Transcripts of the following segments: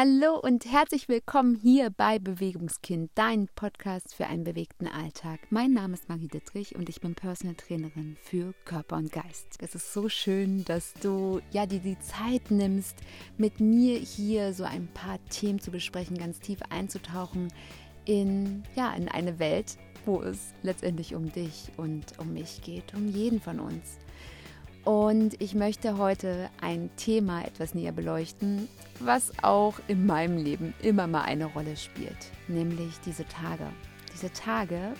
Hallo und herzlich willkommen hier bei Bewegungskind, dein Podcast für einen bewegten Alltag. Mein Name ist Marie Dittrich und ich bin Personal Trainerin für Körper und Geist. Es ist so schön, dass du ja dir die Zeit nimmst, mit mir hier so ein paar Themen zu besprechen, ganz tief einzutauchen in ja in eine Welt, wo es letztendlich um dich und um mich geht, um jeden von uns. Und ich möchte heute ein Thema etwas näher beleuchten, was auch in meinem Leben immer mal eine Rolle spielt, nämlich diese Tage. Diese Tage,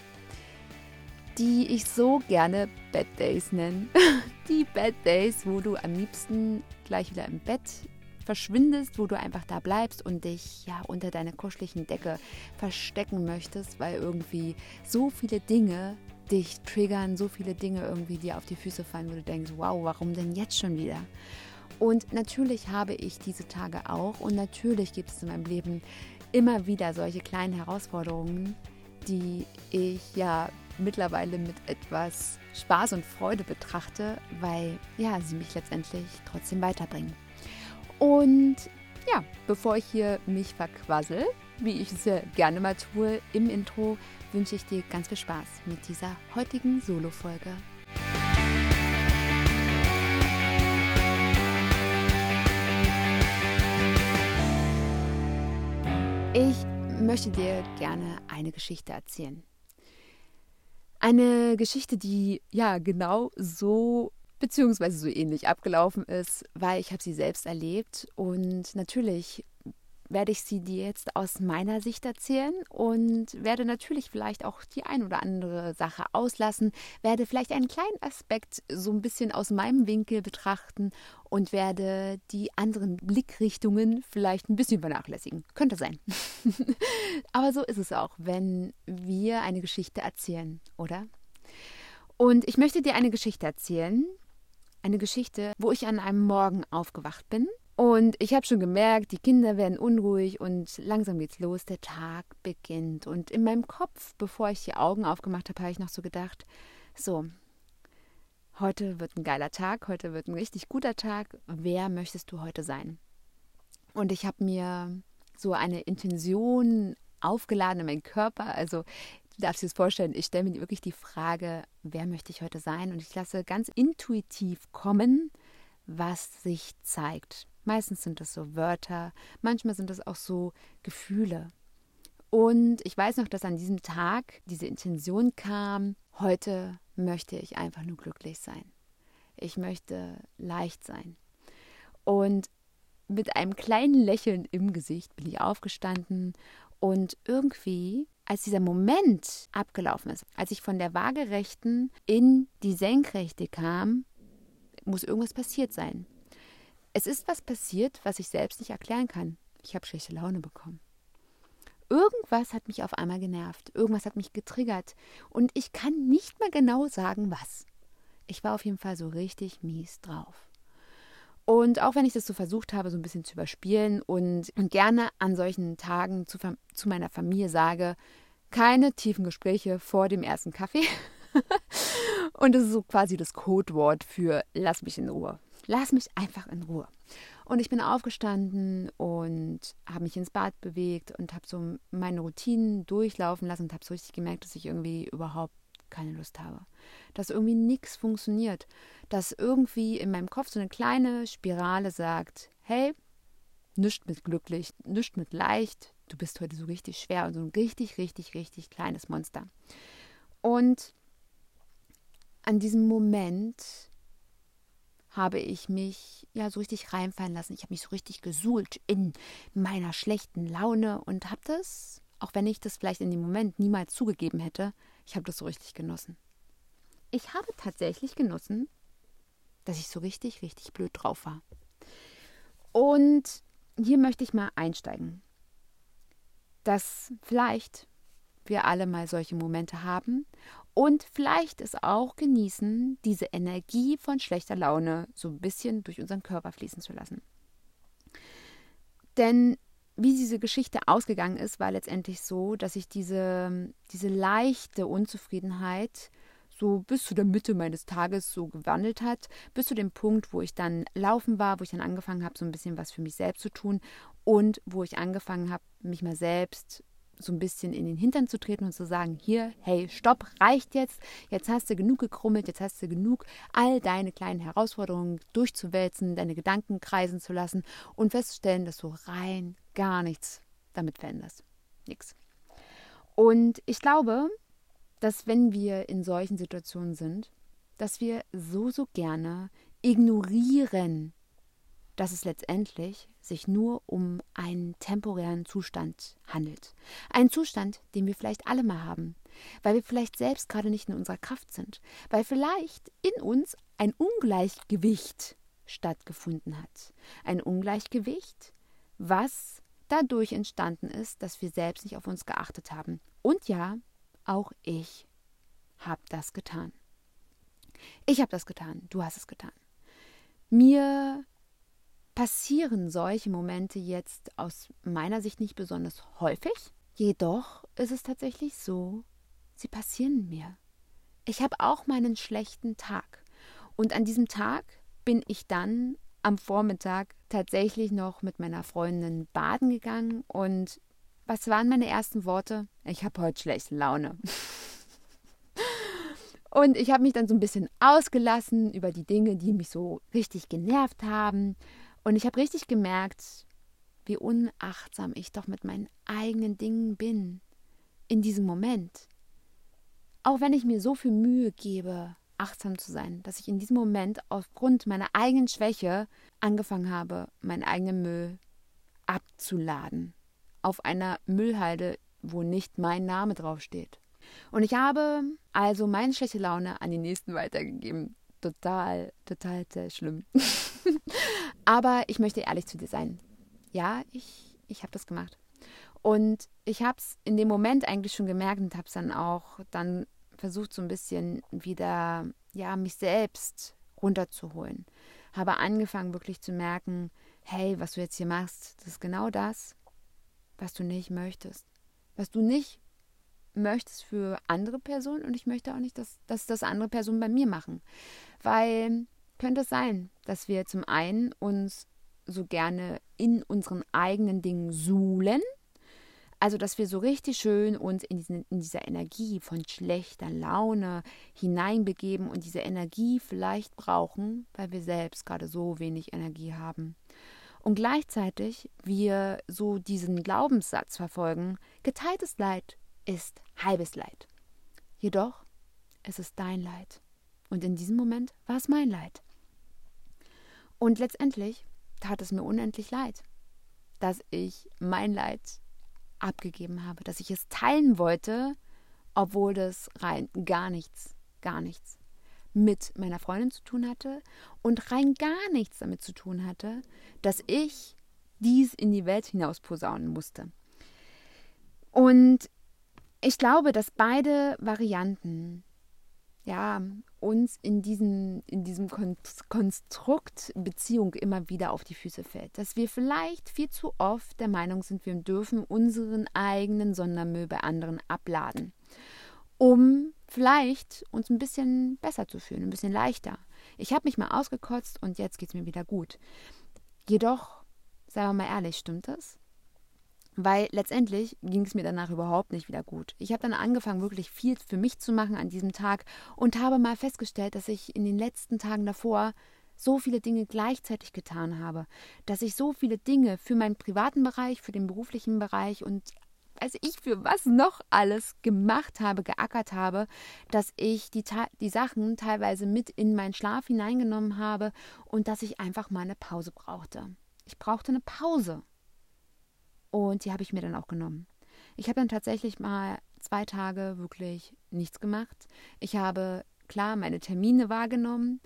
die ich so gerne Bad Days nenne. Die Bad Days, wo du am liebsten gleich wieder im Bett verschwindest, wo du einfach da bleibst und dich ja unter deiner kuscheligen Decke verstecken möchtest, weil irgendwie so viele Dinge dich triggern, so viele Dinge irgendwie dir auf die Füße fallen, wo du denkst, wow, warum denn jetzt schon wieder? Und natürlich habe ich diese Tage auch und natürlich gibt es in meinem Leben immer wieder solche kleinen Herausforderungen, die ich ja mittlerweile mit etwas Spaß und Freude betrachte, weil ja, sie mich letztendlich trotzdem weiterbringen. Und ja, bevor ich hier mich verquassel, wie ich es ja gerne mal tue im Intro, wünsche ich dir ganz viel Spaß mit dieser heutigen Solo-Folge. Ich möchte dir gerne eine Geschichte erzählen. Eine Geschichte, die ja genau so beziehungsweise so ähnlich abgelaufen ist, weil ich habe sie selbst erlebt und natürlich werde ich sie dir jetzt aus meiner Sicht erzählen und werde natürlich vielleicht auch die ein oder andere Sache auslassen, werde vielleicht einen kleinen Aspekt so ein bisschen aus meinem Winkel betrachten und werde die anderen Blickrichtungen vielleicht ein bisschen vernachlässigen. Könnte sein. Aber so ist es auch, wenn wir eine Geschichte erzählen, oder? Und ich möchte dir eine Geschichte erzählen. Eine Geschichte, wo ich an einem Morgen aufgewacht bin und ich habe schon gemerkt, die Kinder werden unruhig und langsam geht's los, der Tag beginnt. Und in meinem Kopf, bevor ich die Augen aufgemacht habe, habe ich noch so gedacht, so, heute wird ein geiler Tag, heute wird ein richtig guter Tag. Wer möchtest du heute sein? Und ich habe mir so eine Intention aufgeladen in meinen Körper. Also du darfst dir das vorstellen, ich stelle mir wirklich die Frage, wer möchte ich heute sein? Und ich lasse ganz intuitiv kommen, was sich zeigt. Meistens sind es so Wörter, manchmal sind es auch so Gefühle. Und ich weiß noch, dass an diesem Tag diese Intention kam, heute möchte ich einfach nur glücklich sein. Ich möchte leicht sein. Und mit einem kleinen Lächeln im Gesicht bin ich aufgestanden und irgendwie, als dieser Moment abgelaufen ist, als ich von der waagerechten in die senkrechte kam, muss irgendwas passiert sein. Es ist was passiert, was ich selbst nicht erklären kann. Ich habe schlechte Laune bekommen. Irgendwas hat mich auf einmal genervt. Irgendwas hat mich getriggert. Und ich kann nicht mehr genau sagen, was. Ich war auf jeden Fall so richtig mies drauf. Und auch wenn ich das so versucht habe, so ein bisschen zu überspielen und gerne an solchen Tagen zu, zu meiner Familie sage, keine tiefen Gespräche vor dem ersten Kaffee. und das ist so quasi das Codewort für lass mich in Ruhe. Lass mich einfach in Ruhe. Und ich bin aufgestanden und habe mich ins Bad bewegt und habe so meine Routinen durchlaufen lassen und habe so richtig gemerkt, dass ich irgendwie überhaupt keine Lust habe. Dass irgendwie nichts funktioniert. Dass irgendwie in meinem Kopf so eine kleine Spirale sagt, hey, nichts mit glücklich, nichts mit leicht, du bist heute so richtig schwer und so ein richtig, richtig, richtig kleines Monster. Und an diesem Moment habe ich mich ja so richtig reinfallen lassen. Ich habe mich so richtig gesuhlt in meiner schlechten Laune und habe das, auch wenn ich das vielleicht in dem Moment niemals zugegeben hätte, ich habe das so richtig genossen. Ich habe tatsächlich genossen, dass ich so richtig, richtig blöd drauf war. Und hier möchte ich mal einsteigen, dass vielleicht wir alle mal solche Momente haben und vielleicht es auch genießen, diese Energie von schlechter Laune so ein bisschen durch unseren Körper fließen zu lassen. Denn wie diese Geschichte ausgegangen ist, war letztendlich so, dass ich diese, diese leichte Unzufriedenheit so bis zu der Mitte meines Tages so gewandelt hat, bis zu dem Punkt, wo ich dann laufen war, wo ich dann angefangen habe, so ein bisschen was für mich selbst zu tun und wo ich angefangen habe, mich mal selbst so ein bisschen in den Hintern zu treten und zu sagen, hier, hey, stopp, reicht jetzt, jetzt hast du genug gekrummelt, jetzt hast du genug, all deine kleinen Herausforderungen durchzuwälzen, deine Gedanken kreisen zu lassen und festzustellen, dass du rein gar nichts damit veränderst. Nix. Und ich glaube, dass wenn wir in solchen Situationen sind, dass wir so, so gerne ignorieren, dass es letztendlich sich nur um einen temporären Zustand handelt. Einen Zustand, den wir vielleicht alle mal haben, weil wir vielleicht selbst gerade nicht in unserer Kraft sind, weil vielleicht in uns ein Ungleichgewicht stattgefunden hat. Ein Ungleichgewicht, was dadurch entstanden ist, dass wir selbst nicht auf uns geachtet haben. Und ja, auch ich habe das getan. Ich habe das getan, du hast es getan. Mir passieren solche Momente jetzt aus meiner Sicht nicht besonders häufig. Jedoch ist es tatsächlich so, sie passieren mir. Ich habe auch meinen schlechten Tag. Und an diesem Tag bin ich dann am Vormittag tatsächlich noch mit meiner Freundin baden gegangen. Und was waren meine ersten Worte? Ich habe heute schlechte Laune. Und ich habe mich dann so ein bisschen ausgelassen über die Dinge, die mich so richtig genervt haben. Und ich habe richtig gemerkt, wie unachtsam ich doch mit meinen eigenen Dingen bin in diesem Moment. Auch wenn ich mir so viel Mühe gebe, achtsam zu sein, dass ich in diesem Moment aufgrund meiner eigenen Schwäche angefangen habe, meinen eigenen Müll abzuladen. Auf einer Müllhalde, wo nicht mein Name draufsteht. Und ich habe also meine schlechte Laune an die Nächsten weitergegeben. Total, total sehr schlimm. Aber ich möchte ehrlich zu dir sein. Ja, ich, ich habe das gemacht. Und ich habe es in dem Moment eigentlich schon gemerkt und habe es dann auch dann versucht, so ein bisschen wieder, ja, mich selbst runterzuholen. Habe angefangen, wirklich zu merken, hey, was du jetzt hier machst, das ist genau das, was du nicht möchtest. Was du nicht möchtest für andere Personen und ich möchte auch nicht, dass, dass das andere Personen bei mir machen. Weil könnte es sein, dass wir zum einen uns so gerne in unseren eigenen Dingen suhlen, also dass wir so richtig schön uns in, diesen, in dieser Energie von schlechter Laune hineinbegeben und diese Energie vielleicht brauchen, weil wir selbst gerade so wenig Energie haben. Und gleichzeitig wir so diesen Glaubenssatz verfolgen, geteiltes Leid ist halbes Leid. Jedoch es ist dein Leid. Und in diesem Moment war es mein Leid. Und letztendlich tat es mir unendlich leid, dass ich mein Leid abgegeben habe, dass ich es teilen wollte, obwohl das rein gar nichts, gar nichts mit meiner Freundin zu tun hatte und rein gar nichts damit zu tun hatte, dass ich dies in die Welt hinaus posaunen musste. Und ich glaube, dass beide Varianten ja, uns in diesem, in diesem Konstrukt Beziehung immer wieder auf die Füße fällt. Dass wir vielleicht viel zu oft der Meinung sind, wir dürfen unseren eigenen Sondermüll bei anderen abladen, um vielleicht uns ein bisschen besser zu fühlen, ein bisschen leichter. Ich habe mich mal ausgekotzt und jetzt geht es mir wieder gut. Jedoch, seien wir mal ehrlich, stimmt das? Weil letztendlich ging es mir danach überhaupt nicht wieder gut. Ich habe dann angefangen, wirklich viel für mich zu machen an diesem Tag und habe mal festgestellt, dass ich in den letzten Tagen davor so viele Dinge gleichzeitig getan habe, dass ich so viele Dinge für meinen privaten Bereich, für den beruflichen Bereich und weiß ich für was noch alles gemacht habe, geackert habe, dass ich die, die Sachen teilweise mit in meinen Schlaf hineingenommen habe und dass ich einfach mal eine Pause brauchte. Ich brauchte eine Pause. Und die habe ich mir dann auch genommen. Ich habe dann tatsächlich mal zwei Tage wirklich nichts gemacht. Ich habe klar meine Termine wahrgenommen,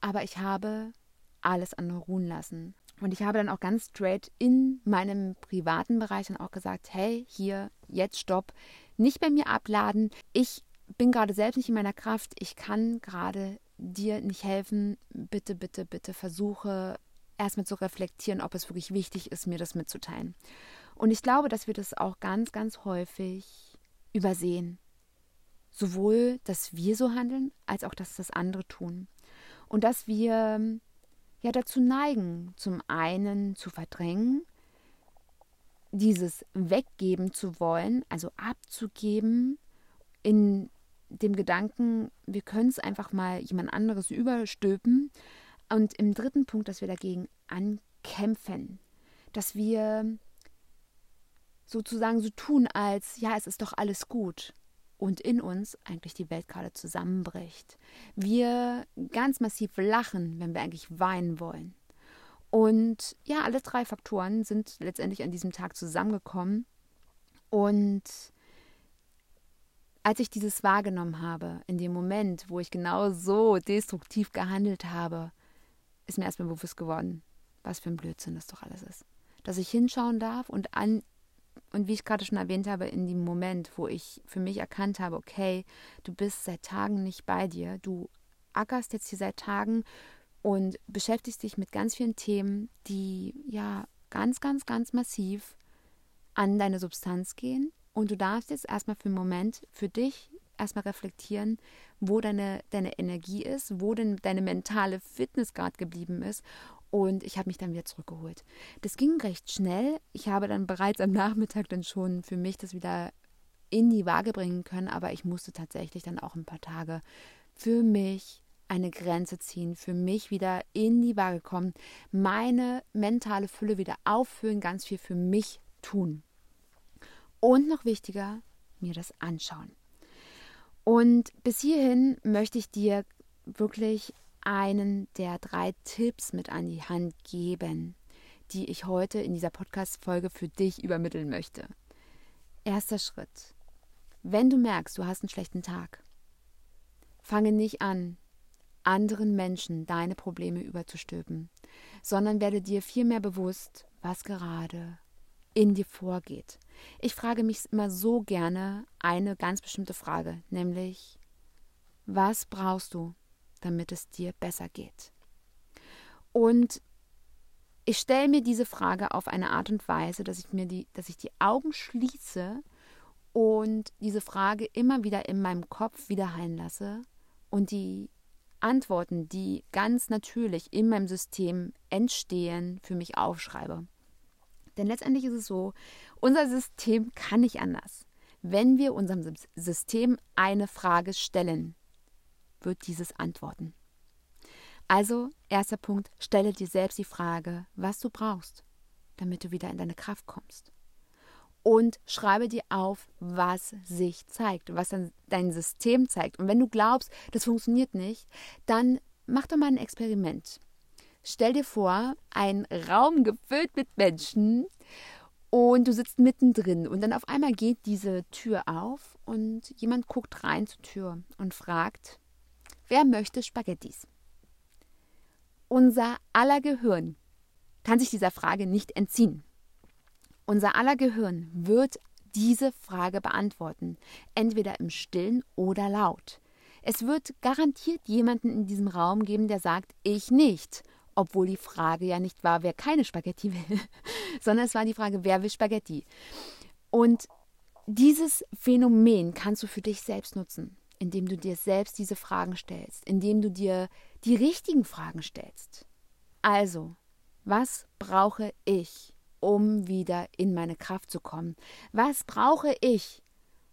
aber ich habe alles andere ruhen lassen. Und ich habe dann auch ganz straight in meinem privaten Bereich dann auch gesagt, hey, hier, jetzt stopp, nicht bei mir abladen. Ich bin gerade selbst nicht in meiner Kraft. Ich kann gerade dir nicht helfen. Bitte, bitte, bitte versuche erstmal zu reflektieren, ob es wirklich wichtig ist, mir das mitzuteilen. Und ich glaube, dass wir das auch ganz, ganz häufig übersehen. Sowohl, dass wir so handeln, als auch, dass das andere tun. Und dass wir ja dazu neigen, zum einen zu verdrängen, dieses weggeben zu wollen, also abzugeben, in dem Gedanken, wir können es einfach mal jemand anderes überstülpen. Und im dritten Punkt, dass wir dagegen ankämpfen, dass wir sozusagen so tun, als ja, es ist doch alles gut und in uns eigentlich die Welt gerade zusammenbricht. Wir ganz massiv lachen, wenn wir eigentlich weinen wollen. Und ja, alle drei Faktoren sind letztendlich an diesem Tag zusammengekommen. Und als ich dieses wahrgenommen habe, in dem Moment, wo ich genau so destruktiv gehandelt habe, ist mir erstmal bewusst geworden, was für ein Blödsinn das doch alles ist. Dass ich hinschauen darf und an und wie ich gerade schon erwähnt habe, in dem Moment, wo ich für mich erkannt habe, okay, du bist seit Tagen nicht bei dir, du ackerst jetzt hier seit Tagen und beschäftigst dich mit ganz vielen Themen, die ja ganz, ganz, ganz massiv an deine Substanz gehen. Und du darfst jetzt erstmal für einen Moment für dich erstmal reflektieren, wo deine, deine Energie ist, wo denn deine mentale Fitness gerade geblieben ist und ich habe mich dann wieder zurückgeholt. Das ging recht schnell. Ich habe dann bereits am Nachmittag dann schon für mich das wieder in die Waage bringen können, aber ich musste tatsächlich dann auch ein paar Tage für mich eine Grenze ziehen, für mich wieder in die Waage kommen, meine mentale Fülle wieder auffüllen, ganz viel für mich tun. Und noch wichtiger, mir das anschauen. Und bis hierhin möchte ich dir wirklich einen der drei Tipps mit an die Hand geben, die ich heute in dieser Podcast-Folge für dich übermitteln möchte. Erster Schritt. Wenn du merkst, du hast einen schlechten Tag, fange nicht an, anderen Menschen deine Probleme überzustülpen, sondern werde dir vielmehr bewusst, was gerade in dir vorgeht. Ich frage mich immer so gerne eine ganz bestimmte Frage, nämlich, was brauchst du, damit es dir besser geht? Und ich stelle mir diese Frage auf eine Art und Weise, dass ich mir die, dass ich die Augen schließe und diese Frage immer wieder in meinem Kopf wiederhallen lasse und die Antworten, die ganz natürlich in meinem System entstehen, für mich aufschreibe. Denn letztendlich ist es so, unser System kann nicht anders. Wenn wir unserem System eine Frage stellen, wird dieses antworten. Also, erster Punkt, stelle dir selbst die Frage, was du brauchst, damit du wieder in deine Kraft kommst. Und schreibe dir auf, was sich zeigt, was dein System zeigt. Und wenn du glaubst, das funktioniert nicht, dann mach doch mal ein Experiment. Stell dir vor, ein Raum gefüllt mit Menschen und du sitzt mittendrin und dann auf einmal geht diese Tür auf und jemand guckt rein zur Tür und fragt, Wer möchte Spaghettis? Unser aller Gehirn kann sich dieser Frage nicht entziehen. Unser aller Gehirn wird diese Frage beantworten, entweder im Stillen oder laut. Es wird garantiert jemanden in diesem Raum geben, der sagt, ich nicht, obwohl die Frage ja nicht war, wer keine Spaghetti will, sondern es war die Frage, wer will Spaghetti. Und dieses Phänomen kannst du für dich selbst nutzen indem du dir selbst diese Fragen stellst, indem du dir die richtigen Fragen stellst. Also, was brauche ich, um wieder in meine Kraft zu kommen? Was brauche ich,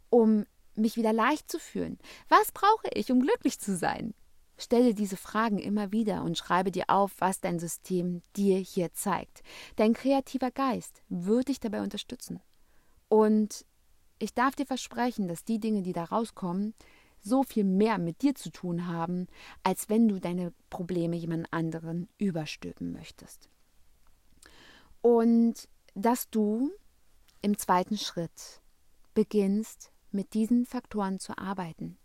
um mich wieder leicht zu fühlen? Was brauche ich, um glücklich zu sein? Stelle diese Fragen immer wieder und schreibe dir auf, was dein System dir hier zeigt. Dein kreativer Geist wird dich dabei unterstützen. Und ich darf dir versprechen, dass die Dinge, die da rauskommen, so viel mehr mit dir zu tun haben, als wenn du deine Probleme jemand anderen überstülpen möchtest. Und dass du im zweiten Schritt beginnst, mit diesen Faktoren zu arbeiten.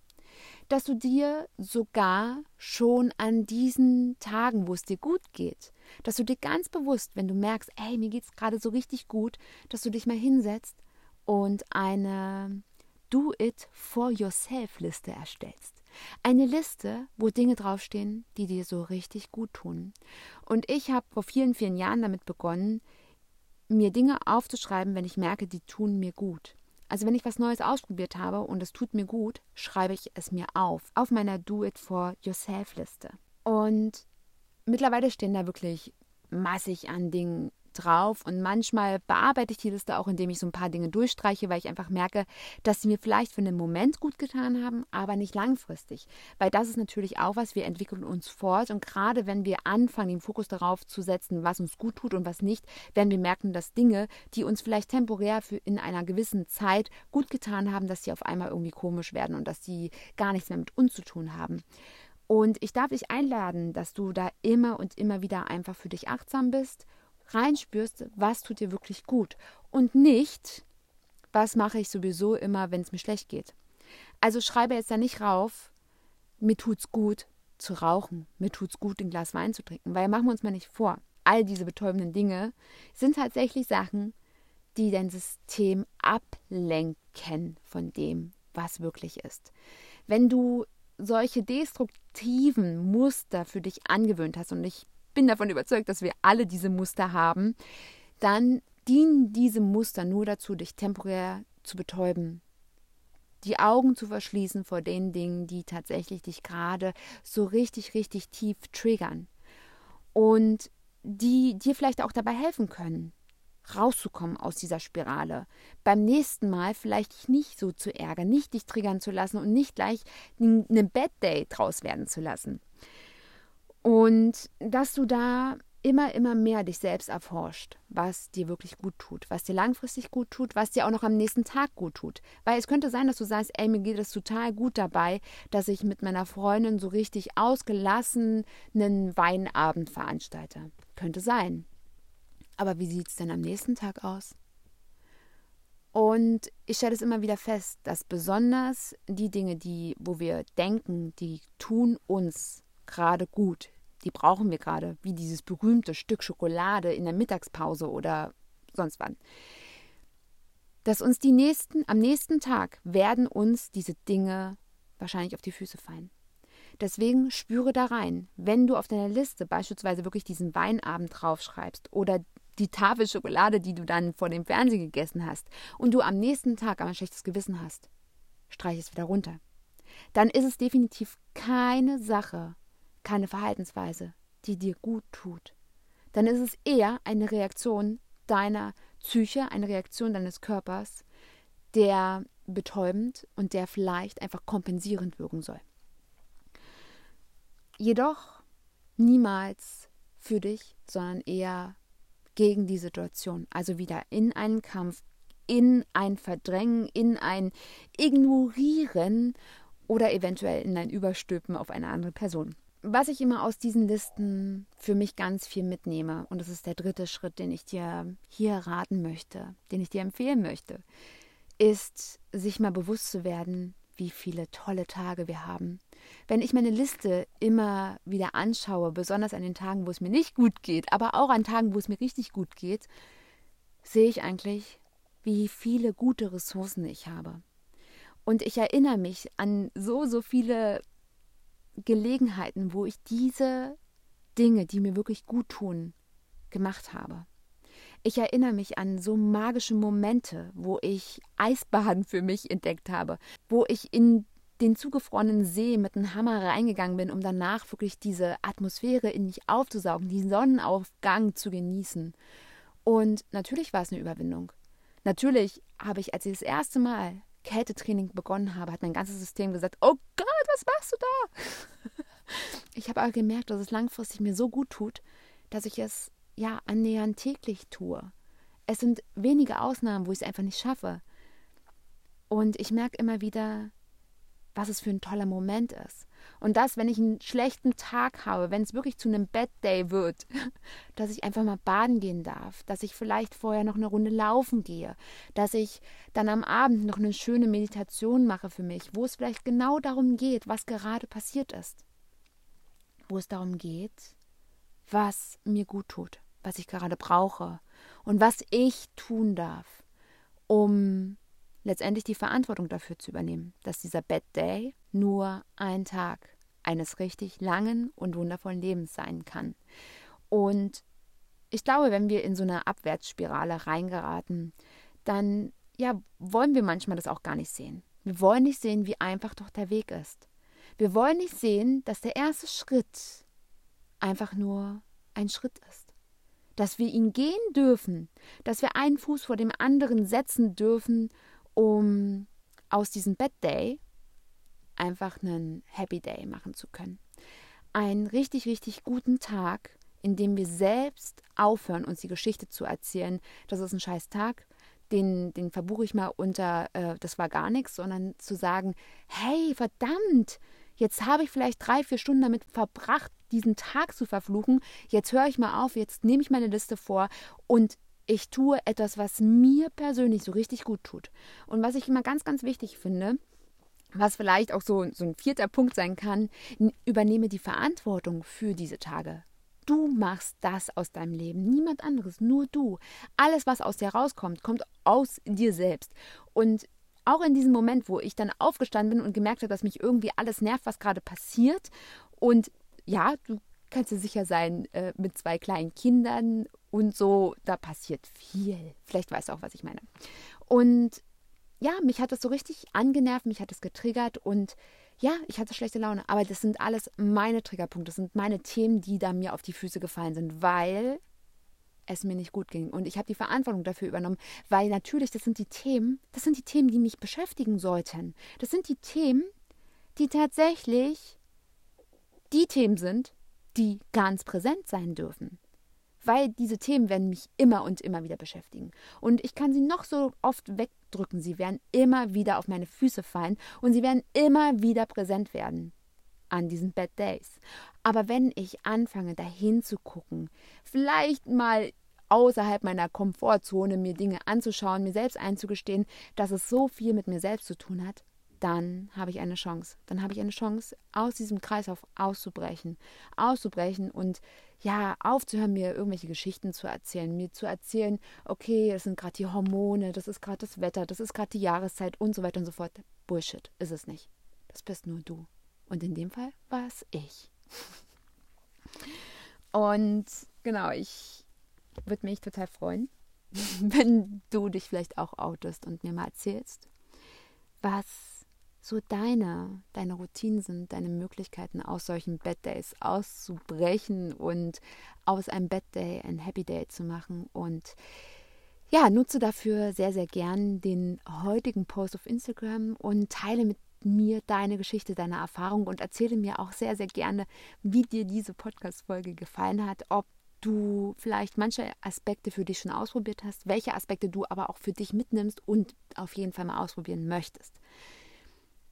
Dass du dir sogar schon an diesen Tagen, wo es dir gut geht, dass du dir ganz bewusst, wenn du merkst, ey, mir geht es gerade so richtig gut, dass du dich mal hinsetzt und eine Do-it-for-yourself-Liste erstellst. Eine Liste, wo Dinge draufstehen, die dir so richtig gut tun. Und ich habe vor vielen, vielen Jahren damit begonnen, mir Dinge aufzuschreiben, wenn ich merke, die tun mir gut. Also wenn ich was Neues ausprobiert habe und es tut mir gut, schreibe ich es mir auf, auf meiner Do It For Yourself Liste. Und mittlerweile stehen da wirklich massig an Dingen drauf und manchmal bearbeite ich die Liste auch, indem ich so ein paar Dinge durchstreiche, weil ich einfach merke, dass sie mir vielleicht für einen Moment gut getan haben, aber nicht langfristig. Weil das ist natürlich auch was, wir entwickeln uns fort und gerade wenn wir anfangen, den Fokus darauf zu setzen, was uns gut tut und was nicht, werden wir merken, dass Dinge, die uns vielleicht temporär für in einer gewissen Zeit gut getan haben, dass sie auf einmal irgendwie komisch werden und dass sie gar nichts mehr mit uns zu tun haben. Und ich darf dich einladen, dass du da immer und immer wieder einfach für dich achtsam bist reinspürst, was tut dir wirklich gut und nicht, was mache ich sowieso immer, wenn es mir schlecht geht. Also schreibe jetzt da nicht rauf, mir tut's gut zu rauchen, mir tut's gut, ein Glas Wein zu trinken, weil machen wir uns mal nicht vor. All diese betäubenden Dinge sind tatsächlich Sachen, die dein System ablenken von dem, was wirklich ist. Wenn du solche destruktiven Muster für dich angewöhnt hast, und ich bin davon überzeugt, dass wir alle diese Muster haben, dann dienen diese Muster nur dazu, dich temporär zu betäuben, die Augen zu verschließen vor den Dingen, die tatsächlich dich gerade so richtig, richtig tief triggern und die dir vielleicht auch dabei helfen können, rauszukommen aus dieser Spirale. Beim nächsten Mal vielleicht dich nicht so zu ärgern, nicht dich triggern zu lassen und nicht gleich einen Bad Day draus werden zu lassen. Und dass du da immer, immer mehr dich selbst erforscht, was dir wirklich gut tut, was dir langfristig gut tut, was dir auch noch am nächsten Tag gut tut. Weil es könnte sein, dass du sagst, ey, mir geht es total gut dabei, dass ich mit meiner Freundin so richtig ausgelassen einen Weinabend veranstalte. Könnte sein. Aber wie sieht es denn am nächsten Tag aus? Und ich stelle es immer wieder fest, dass besonders die Dinge, die, wo wir denken, die tun uns gerade gut. Die brauchen wir gerade, wie dieses berühmte Stück Schokolade in der Mittagspause oder sonst wann. Dass uns die nächsten, am nächsten Tag werden uns diese Dinge wahrscheinlich auf die Füße fallen. Deswegen spüre da rein, wenn du auf deiner Liste beispielsweise wirklich diesen Weinabend draufschreibst oder die Tafel Schokolade, die du dann vor dem Fernsehen gegessen hast und du am nächsten Tag ein schlechtes Gewissen hast, streich es wieder runter. Dann ist es definitiv keine Sache, keine Verhaltensweise, die dir gut tut, dann ist es eher eine Reaktion deiner Psyche, eine Reaktion deines Körpers, der betäubend und der vielleicht einfach kompensierend wirken soll. Jedoch niemals für dich, sondern eher gegen die Situation. Also wieder in einen Kampf, in ein Verdrängen, in ein Ignorieren oder eventuell in ein Überstülpen auf eine andere Person was ich immer aus diesen Listen für mich ganz viel mitnehme, und das ist der dritte Schritt, den ich dir hier raten möchte, den ich dir empfehlen möchte, ist, sich mal bewusst zu werden, wie viele tolle Tage wir haben. Wenn ich meine Liste immer wieder anschaue, besonders an den Tagen, wo es mir nicht gut geht, aber auch an Tagen, wo es mir richtig gut geht, sehe ich eigentlich, wie viele gute Ressourcen ich habe. Und ich erinnere mich an so, so viele Gelegenheiten, wo ich diese Dinge, die mir wirklich gut tun, gemacht habe. Ich erinnere mich an so magische Momente, wo ich Eisbaden für mich entdeckt habe, wo ich in den zugefrorenen See mit einem Hammer reingegangen bin, um danach wirklich diese Atmosphäre in mich aufzusaugen, diesen Sonnenaufgang zu genießen. Und natürlich war es eine Überwindung. Natürlich habe ich, als ich das erste Mal Kältetraining begonnen habe, hat mein ganzes System gesagt, oh Gott, was machst du da? Ich habe aber gemerkt, dass es langfristig mir so gut tut, dass ich es ja annähernd täglich tue. Es sind wenige Ausnahmen, wo ich es einfach nicht schaffe. Und ich merke immer wieder, was es für ein toller Moment ist. Und das, wenn ich einen schlechten Tag habe, wenn es wirklich zu einem Bad Day wird, dass ich einfach mal baden gehen darf, dass ich vielleicht vorher noch eine Runde laufen gehe, dass ich dann am Abend noch eine schöne Meditation mache für mich, wo es vielleicht genau darum geht, was gerade passiert ist. Wo es darum geht, was mir gut tut, was ich gerade brauche und was ich tun darf, um letztendlich die Verantwortung dafür zu übernehmen, dass dieser Bad Day nur ein Tag eines richtig langen und wundervollen Lebens sein kann. Und ich glaube, wenn wir in so eine Abwärtsspirale reingeraten, dann ja, wollen wir manchmal das auch gar nicht sehen. Wir wollen nicht sehen, wie einfach doch der Weg ist. Wir wollen nicht sehen, dass der erste Schritt einfach nur ein Schritt ist. Dass wir ihn gehen dürfen, dass wir einen Fuß vor dem anderen setzen dürfen, um aus diesem Bad Day einfach einen Happy Day machen zu können. Einen richtig, richtig guten Tag, in dem wir selbst aufhören, uns die Geschichte zu erzählen, das ist ein scheiß Tag, den, den verbuche ich mal unter, äh, das war gar nichts, sondern zu sagen, hey, verdammt, jetzt habe ich vielleicht drei, vier Stunden damit verbracht, diesen Tag zu verfluchen, jetzt höre ich mal auf, jetzt nehme ich meine Liste vor und ich tue etwas, was mir persönlich so richtig gut tut. Und was ich immer ganz, ganz wichtig finde, was vielleicht auch so, so ein vierter Punkt sein kann, übernehme die Verantwortung für diese Tage. Du machst das aus deinem Leben, niemand anderes, nur du. Alles, was aus dir rauskommt, kommt aus dir selbst. Und auch in diesem Moment, wo ich dann aufgestanden bin und gemerkt habe, dass mich irgendwie alles nervt, was gerade passiert. Und ja, du kannst dir sicher sein, äh, mit zwei kleinen Kindern und so, da passiert viel. Vielleicht weißt du auch, was ich meine. Und ja, mich hat das so richtig angenervt, mich hat es getriggert und ja, ich hatte schlechte Laune. Aber das sind alles meine Triggerpunkte, das sind meine Themen, die da mir auf die Füße gefallen sind, weil es mir nicht gut ging. Und ich habe die Verantwortung dafür übernommen, weil natürlich, das sind die Themen, das sind die Themen, die mich beschäftigen sollten. Das sind die Themen, die tatsächlich die Themen sind, die ganz präsent sein dürfen weil diese Themen werden mich immer und immer wieder beschäftigen. Und ich kann sie noch so oft wegdrücken, sie werden immer wieder auf meine Füße fallen und sie werden immer wieder präsent werden an diesen Bad Days. Aber wenn ich anfange, dahin zu gucken, vielleicht mal außerhalb meiner Komfortzone mir Dinge anzuschauen, mir selbst einzugestehen, dass es so viel mit mir selbst zu tun hat, dann habe ich eine Chance. Dann habe ich eine Chance, aus diesem Kreislauf auszubrechen. Auszubrechen und ja, aufzuhören, mir irgendwelche Geschichten zu erzählen. Mir zu erzählen, okay, das sind gerade die Hormone, das ist gerade das Wetter, das ist gerade die Jahreszeit und so weiter und so fort. Bullshit, ist es nicht. Das bist nur du. Und in dem Fall war es ich. Und genau, ich würde mich total freuen, wenn du dich vielleicht auch outest und mir mal erzählst, was so deine, deine Routinen sind, deine Möglichkeiten aus solchen Bad Days auszubrechen und aus einem Bad Day ein Happy Day zu machen. Und ja, nutze dafür sehr, sehr gern den heutigen Post auf Instagram und teile mit mir deine Geschichte, deine Erfahrung und erzähle mir auch sehr, sehr gerne, wie dir diese Podcast-Folge gefallen hat, ob du vielleicht manche Aspekte für dich schon ausprobiert hast, welche Aspekte du aber auch für dich mitnimmst und auf jeden Fall mal ausprobieren möchtest.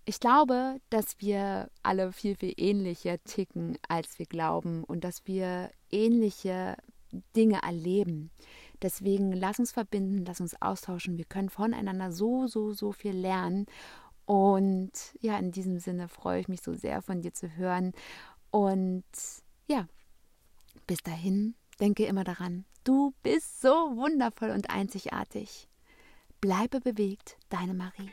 Ich glaube, dass wir alle viel, viel ähnlicher ticken, als wir glauben und dass wir ähnliche Dinge erleben. Deswegen lass uns verbinden, lass uns austauschen. Wir können voneinander so, so, so viel lernen. Und ja, in diesem Sinne freue ich mich so sehr von dir zu hören. Und ja, bis dahin, denke immer daran, du bist so wundervoll und einzigartig. Bleibe bewegt, deine Marie.